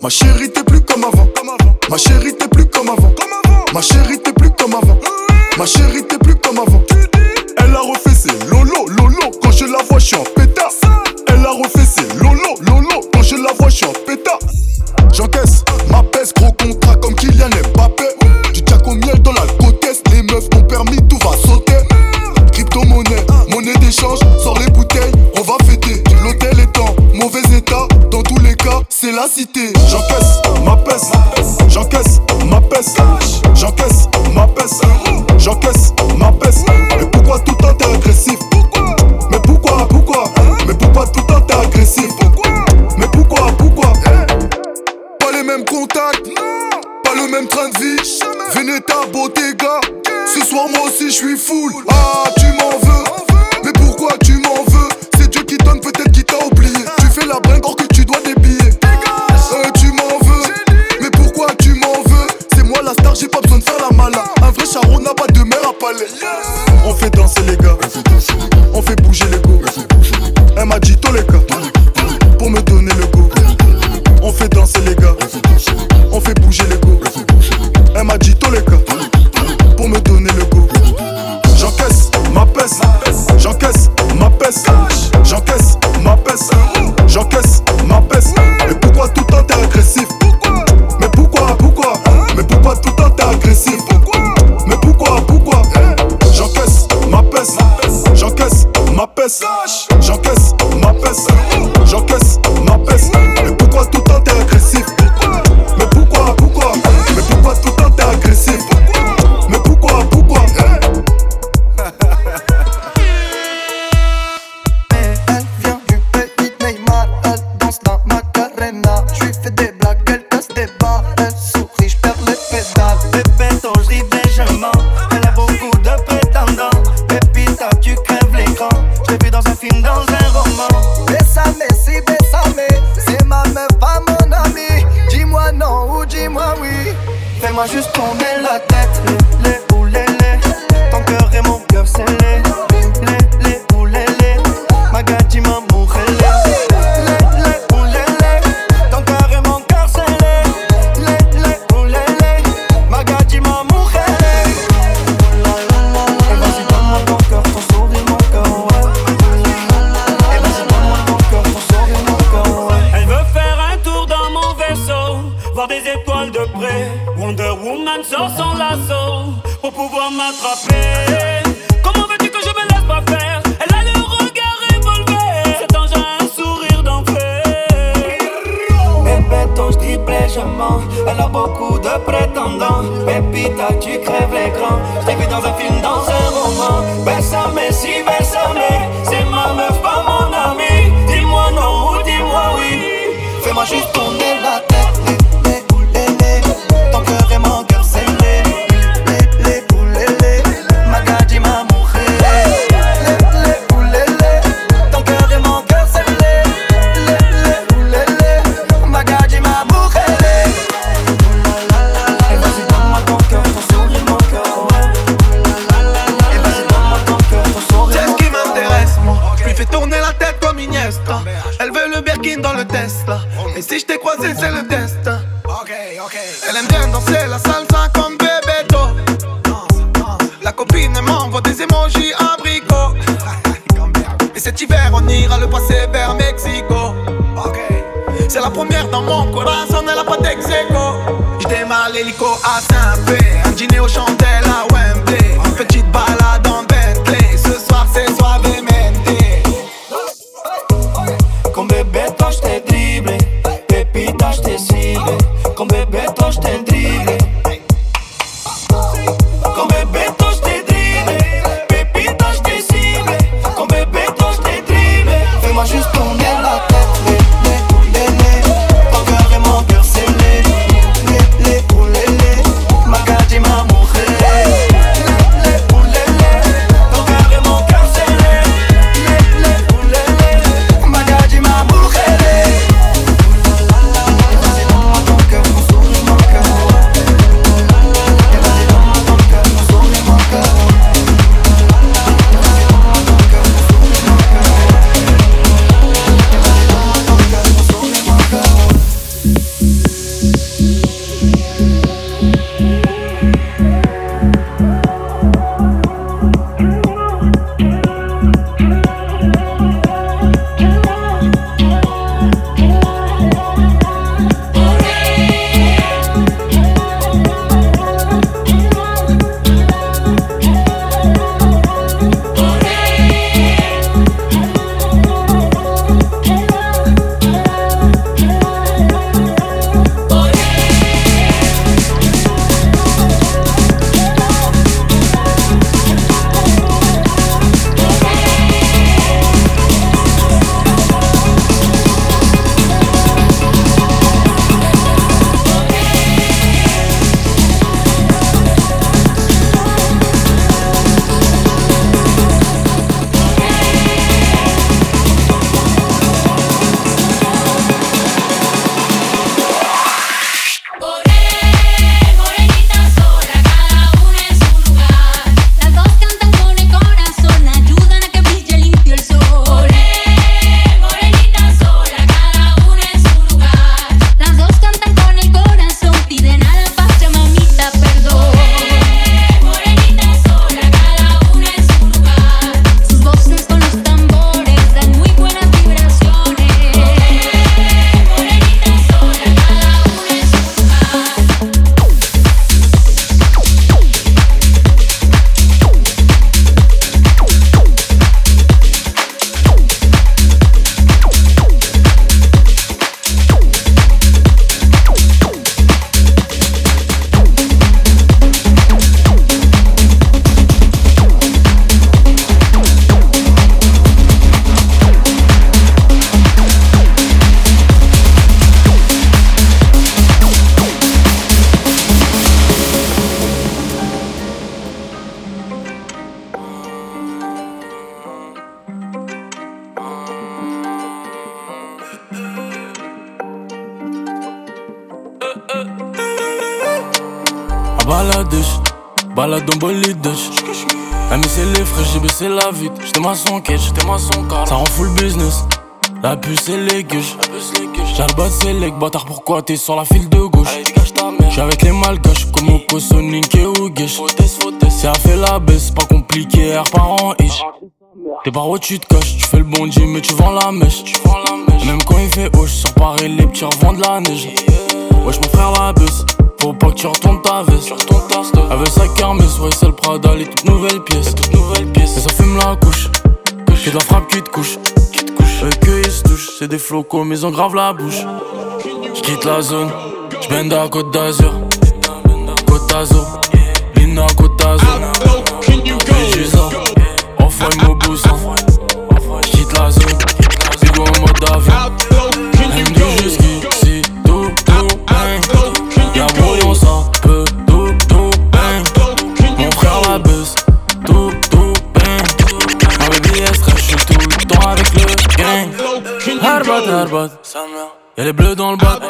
Ma chérie t'es plus comme avant. Ma chérie t'es plus comme avant. Ma chérie t'es plus comme avant. Ma chérie t'es plus comme avant. Elle a refait ses lolo lolo quand je la vois je suis en pétard. Elle a refait ses lolo lolo quand je la vois je suis en pétard. J'encaisse ma peste gros contrat cité. J'encaisse ma peste, j'encaisse ma peste, j'encaisse ma peste, j'encaisse ma peste. Mais pourquoi tout le temps t'es agressif? Mais pourquoi, pourquoi? Mais pourquoi tout le temps t'es agressif? Mais pourquoi, pourquoi Pas les mêmes contacts, pas le même train de vie. Veneta, Bottega, ce soir moi aussi je suis full. Ah, tu m'en veux. Mais pourquoi tu m'en veux? C'est Dieu qui donne, peut-être qui t'a oublié. Tu fais la bringue or que On fait danser les gars, voir des étoiles de près. Wonder Woman sort son lasso pour pouvoir m'attraper. Comment veux-tu que je me laisse pas faire? Elle a le regard revolver. Cet ange a un sourire d'enfer. Bébé, ton triplé, je mens. Elle a beaucoup de prétendants. Pépita, tu crèves l'écran. Je t'ai vu dans un film, dans un roman. Bésame, si bésame. C'est ma meuf, pas mon ami. Dis-moi non ou dis-moi oui. Fais-moi juste tourner dans le Tesla. Et si je t'ai croisé, c'est le destin. Elle aime bien danser la salsa comme Bebeto. La copine m'envoie des emojis abricots. Et cet hiver, on ira le passer vers Mexico. C'est la première dans mon corazon, elle a pas d'exéco. J'démarre l'hélico à Saint-Pé, un dîner au chandelles à En bolide Dutch. Elle c'est les frais, j'ai baissé la vitre. J'étais maçon quête, j'étais maçon car. Ça rend full business. La puce et les gueuches. Bas c'est les bâtard, pourquoi t'es sur la file de gauche? J'suis avec les malgaches comme Oko, Sonic et Ougesh. Si elle fait la baisse, pas compliqué, air par an ish. T'es par où tu te caches, tu fais le bondi mais tu vends la mèche. Même quand il fait haut, sur Paris, les petits revendent la neige. Wesh mon frère la baisse, faut pas que tu retournes ta veste. Avec sa kermesse, ouais c'est le Prada, les toutes nouvelles pièces. Et ça fume la couche, que de la frappe qui te couche. Avec eux ils se touchent, c'est des flocos mais ils ont grave la bouche. J'quitte la zone, j'bende à Côte d'Azur. Côte d'Azur, Lina Côte d'Azur. Giza, envoie mon boussin. J'quitte la zone, Bigo en mode avion. Harbat, harbat, y'a les bleus dans le bas.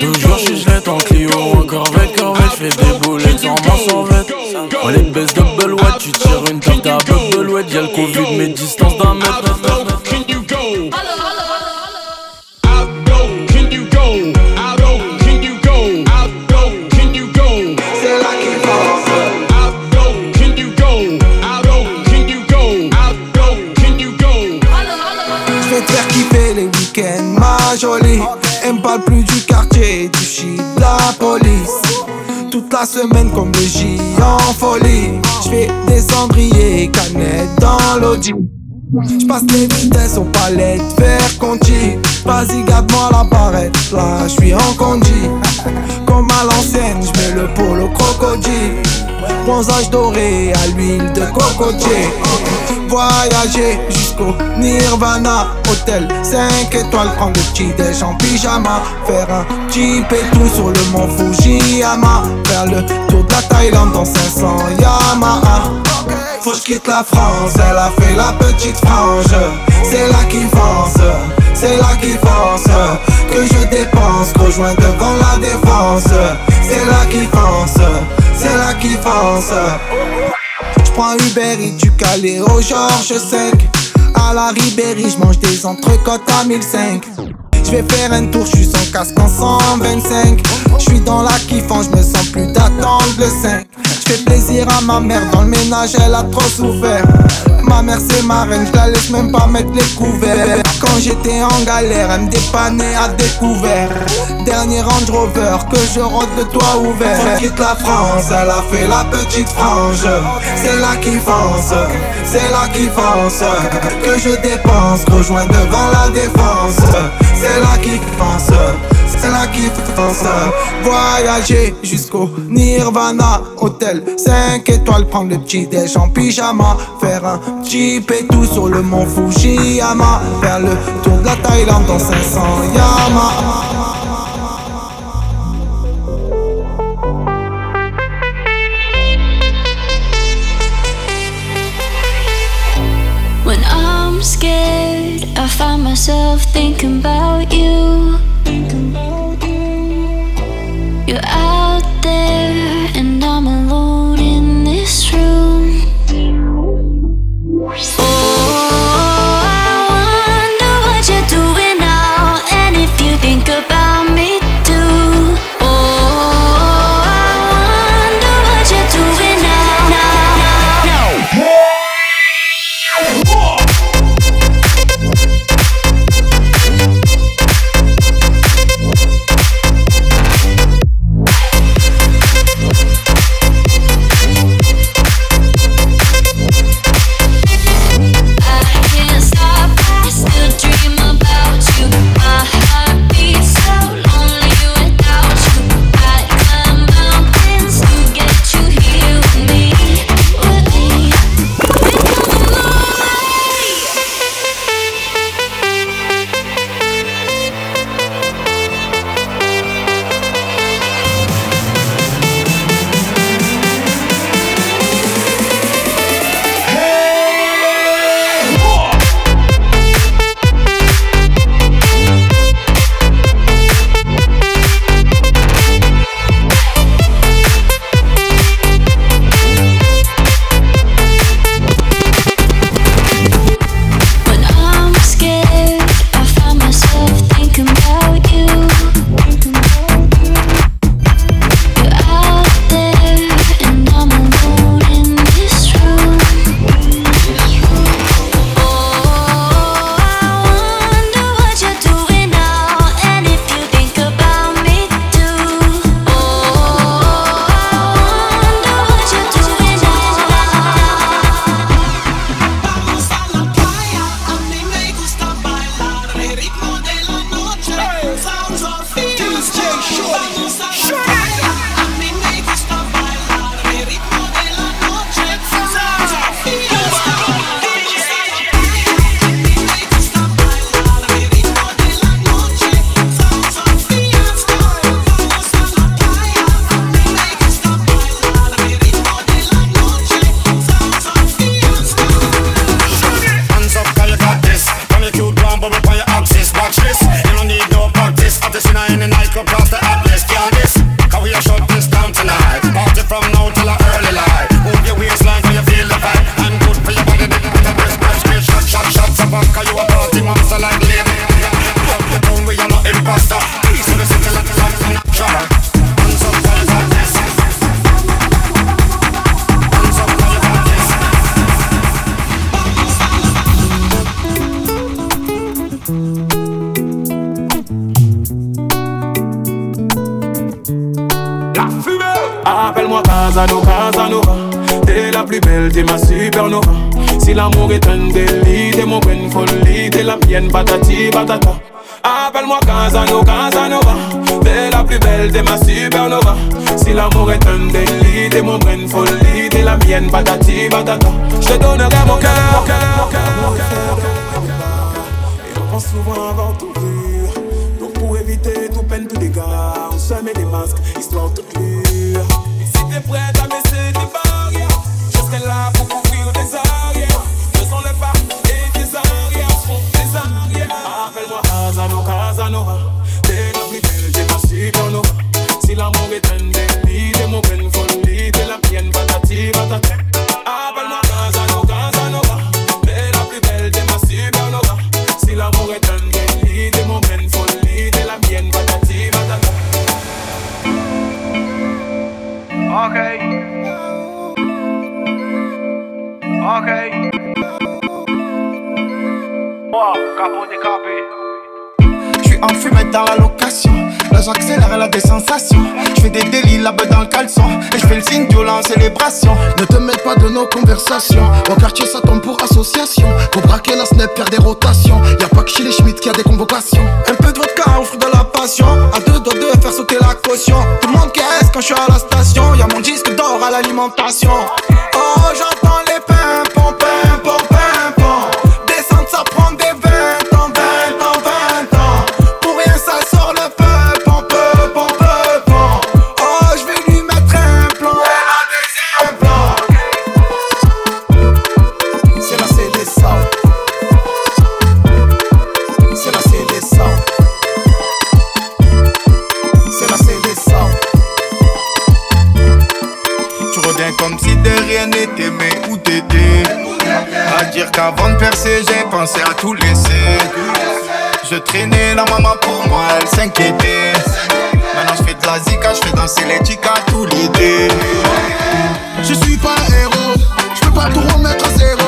Toujours j'suis gelette en Clio, encore avec corvette, j'fais des boulettes sans m'en sauvette. On les baisse double wet, tu tires une tarte à double wet, y'a le Covid, mes distances parle plus du quartier, du shit, de la police. Toute la semaine comme le J en folie. J'fais des cendriers, canettes dans l'audi. J'passe les vitesses aux palettes, vers Conti. Vas-y, garde-moi la barrette, là j'suis en condi. Comme à l'ancienne, j'mets le polo crocodile. Bronzage doré à l'huile de cocotier. Voyager jusqu'au Nirvana Hôtel 5 étoiles, prendre le petit déj en pyjama. Faire un jeep et tout sur le mont Fujiyama. Faire le tour de la Thaïlande dans 500 Yamaha. Faut que je quitte la France, elle a fait la petite frange. C'est là qui fonce, c'est là qui fonce Que je dépense, rejoins devant la défense. C'est là qui fonce, c'est là qui fonce J'prends Uber et du Calais au Georges 5 À la Ribéry, j'mange des entrecôtes à 1005 J'vais faire un tour, j'suis sans casque en 125 J'suis dans la kiffant, j'me sens plus d'attendre le 5 J'fais plaisir à ma mère, dans le ménage elle a trop souffert. Ma mère c'est ma reine, j'la laisse même pas mettre les couverts. Quand j'étais en galère, elle me dépannait à découvert. Dernier Range Rover, que je rentre le toit ouvert. Faut quitte la France, elle a fait la petite frange. C'est là qui fonce, c'est là qui fonce Que je dépense, rejoins devant la défense. C'est là qui fonce fonce Voyager jusqu'au Nirvana Hôtel 5 étoiles, prendre le petit déj en pyjama. Faire un et tout sur le mont Fujiyama. Faire le tour de la Thaïlande dans 500 Yamaha When I'm scared, I find myself thinking about you. Si l'amour est un délit, t'es mon bonne folie, t'es la mienne, patati patata. Je te donnerai mon cœur, mon cœur, mon cœur, mon cœur. Et on pense souvent avant tout vu. Donc pour éviter tout peine, tout dégâts, on se met des masques, histoire clure. Et si t'es prête à baisser tes barrières, je serai là pour couvrir tes arrières. Faisons le pas et tes arrières tes arrières. Appelle-moi Casanova, Casanova. T'es la plus belle, t'es ma supernova. Si l'amour est un t'es mon bonne folie, t'es la mienne, patati patata. Appelle-moi Casanova, Casanova. T'es la plus belle, t'es ma supernova. Si l'amour est un t'es mon bonne folie, t'es la mienne, patati patata. Ok. Ok. Wow, capot décapé. Je suis en fumette dans la location. Là j'accélère, elle a des sensations. Je fais des délits là-bas dans le caleçon. Et je fais le signe violent célébration. Ne te mêle pas de nos conversations. Au quartier, ça tombe pour association. Pour braquer la snap, faire des rotations. Y'a pas que chez les Schmitt qu'il y a des convocations. Un peu de vodka au fruit de la passion. À deux doigts de faire sauter la caution. Tout le monde caisse quand je suis à la station. Y'a mon disque d'or à l'alimentation. Oh, j'entends les pimpons, pimpons, pimpons. Qu'avant de percer, j'ai pensé à tout laisser. Je traînais la maman pour moi, elle s'inquiétait. Maintenant je fais de la zika, je fais danser les chicas tout l'idée. Je suis pas un héros, je peux pas tout remettre à zéro.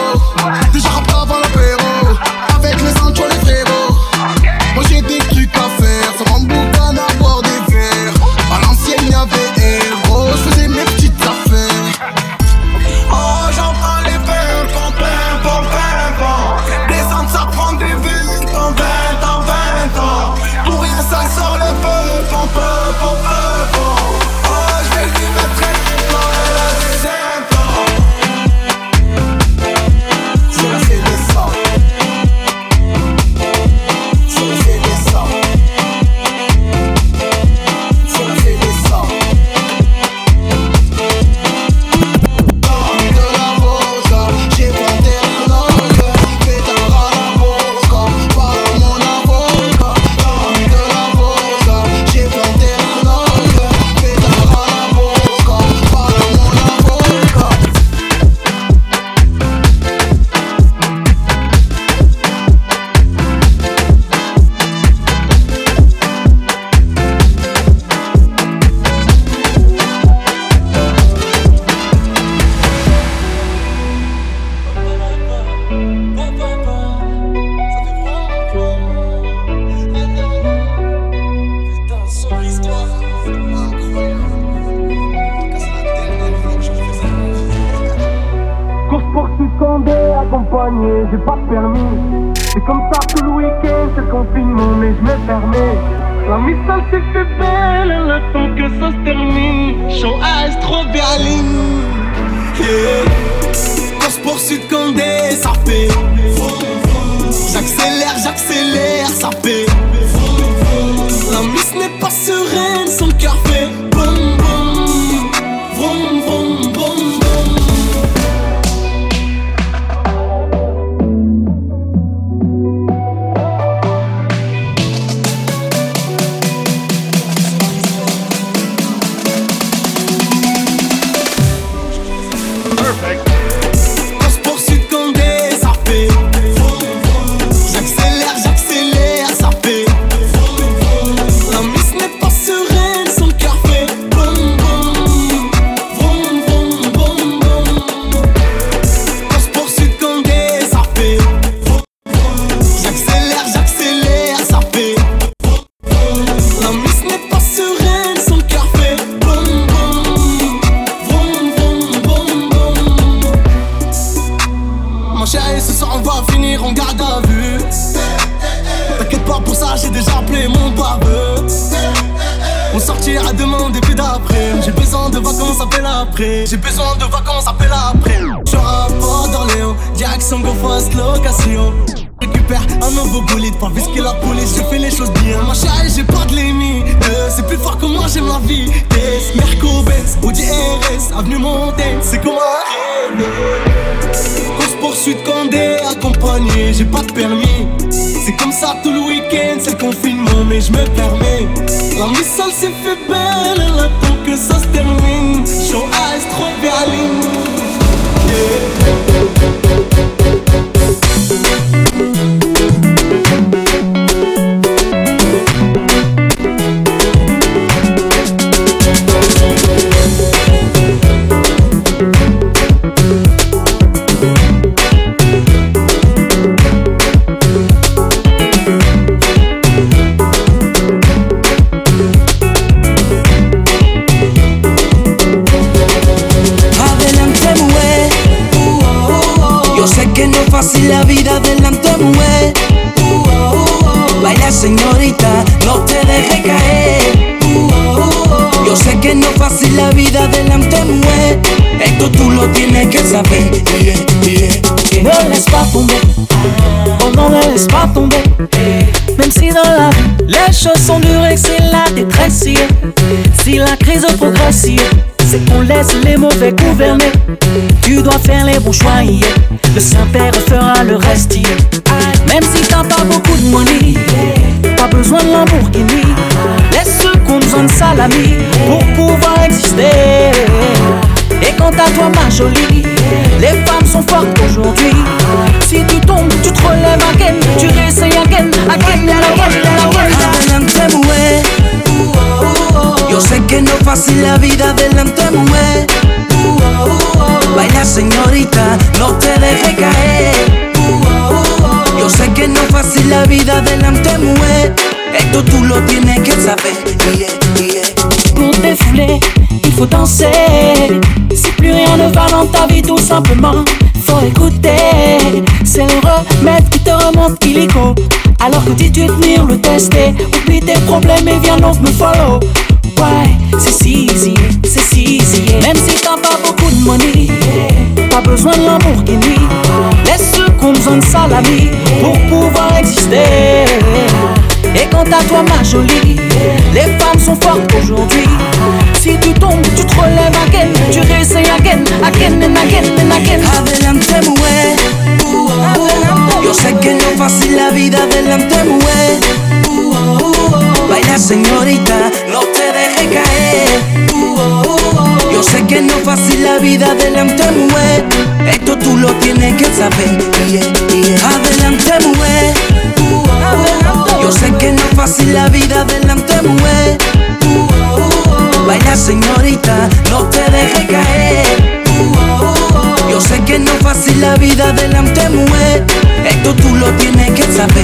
J'accélère, ça fait. J'ai besoin de vacances, appelle après. Je rapport d'Orléans, direction fast location. Récupère un nouveau bolide, pas visquer la police, je fais les choses bien. Ma chérie, j'ai pas de limite. C'est plus fort que moi, j'aime la vie. Merco Benz, Audi RS, avenue Montaigne, c'est comme un Course poursuite Condé, accompagné, j'ai pas de permis. C'est comme ça tout le week-end, c'est le confinement, mais je me permets. La missile s'est fait belle, elle termine, chaud à trop Berlin. Yeah. C'est qu'on laisse les mauvais gouverner. Tu dois faire les bons choix. Le Saint-Père fera le reste. Même si t'as pas beaucoup de money Pas besoin de Lamborghini Laisse ceux qui ont besoin de salami Pour pouvoir exister. Et quant à toi ma jolie Les femmes sont fortes aujourd'hui. Si tu fácil la vida adelante mujer. Baila señorita, no te dejes caer. Yo sé que no es fácil la vida adelante mujer. Esto tú lo tienes que saber. Pour défouler, il faut danser Si plus rien ne va dans ta vie tout simplement Faut écouter C'est le remède qui te remonte illico Alors que dis-tu tenir le tester Oublie tes problèmes et viens donc me follow Ouais, c'est si easy, c'est si easy Même si t'as pas beaucoup de money Pas besoin de Lamborghini Laisse ceux qui ont besoin de salami Pour pouvoir exister. Et quant à toi ma jolie Les femmes sont fortes aujourd'hui. Si tu tombes, tu te relèves again. Tu réessayes again, again and again and again. Adelante mujer. Yo sé que no es fácil la vida adelante mujer. Baila señorita, no te caer. Yo sé que no es fácil la vida adelante mujer. Esto tú lo tienes que saber. Adelante mujer. Yo sé que no es fácil la vida adelante mujer. Baila señorita, no te dejes caer. Yo sé que no es fácil la vida adelante mujer. Esto tú lo tienes que saber.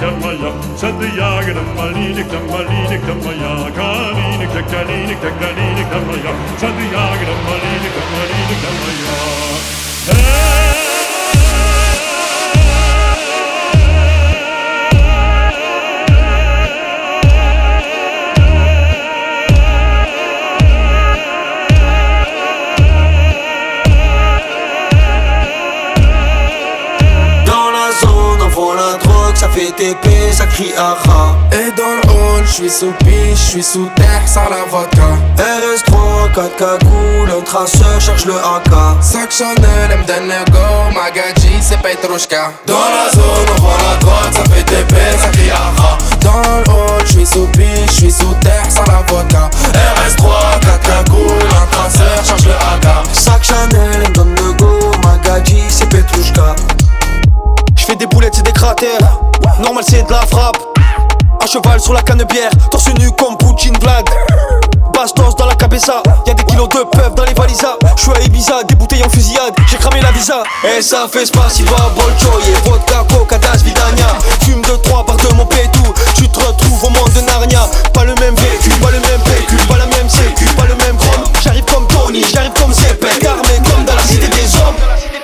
kamalya Sen de jagen en maline kamaline kamalya Kaline kakaline kakaline kamalya Sen de jagen en maline kamaline kamalya Hey! TP, ça crie aha. Et dans le hall, je suis sous piche, je suis sous terre, sans la vodka. RS3, 4 cagoules, un traceur cherche le AK. Sac Chanel, M donne le go, Magadji, c'est Petrushka. Dans la zone, on vend la drogue, ça fait TP, ça crie aha. Dans le hall, je suis sous piche, je suis sous terre, sans la vodka. RS3, 4 cagoules, un traceur cherche le AK. C'est de la frappe. À cheval sur la canne bière, torse nu comme Poutine Vlad. Bastos dans la cabeza, y'a des kilos de peuf dans les valisas. J'suis à Ibiza, des bouteilles en fusillade, j'ai cramé la visa. Et ça fait spasiba, bolchoye, vodka, coca, das, vidania. Fume de trois par de mon pétou, tu te retrouves au monde de Narnia. Pas le même vécu, pas le même PQ, pas la même sécu, pas le même chrome. J'arrive comme Tony, j'arrive comme Zepek, armé comme dans la cité des hommes.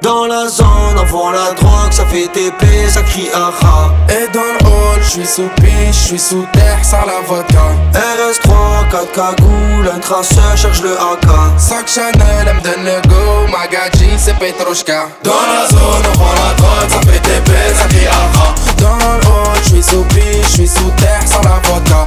Dans la zone, on vend la drogue, ça fait TP, ça crie aha. Et dans le hall, je suis sous piche, je suis sous terre, sans la vodka. RS3, 4 cagoules, un traceur cherche le AK. Sac Chanel, M donne le go, Magadji, c'est Petrushka. Dans la zone, on vend la drogue, ça fait TP, ça crie aha. Dans le hall, je suis sous piche, je suis sous terre, sans la vodka.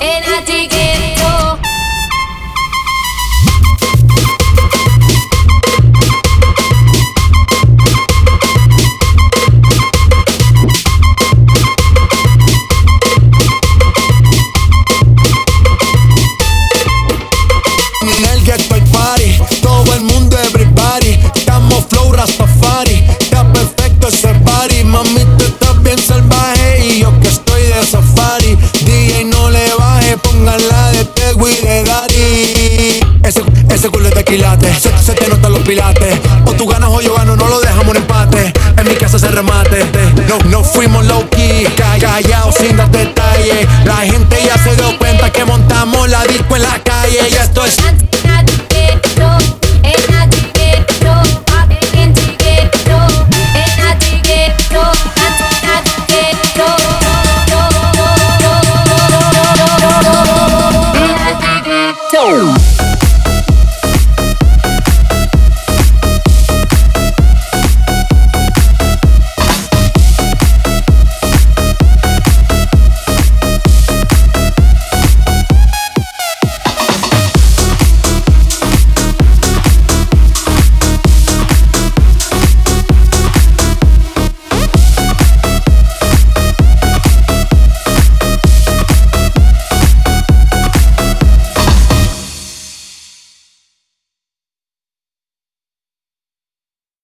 O tú ganas o yo gano, no lo dejamos un empate. En mi casa se remate. No, no fuimos low key, callados sin dar detalles. La gente ya se dio cuenta que montamos la disco en la calle. Y esto es.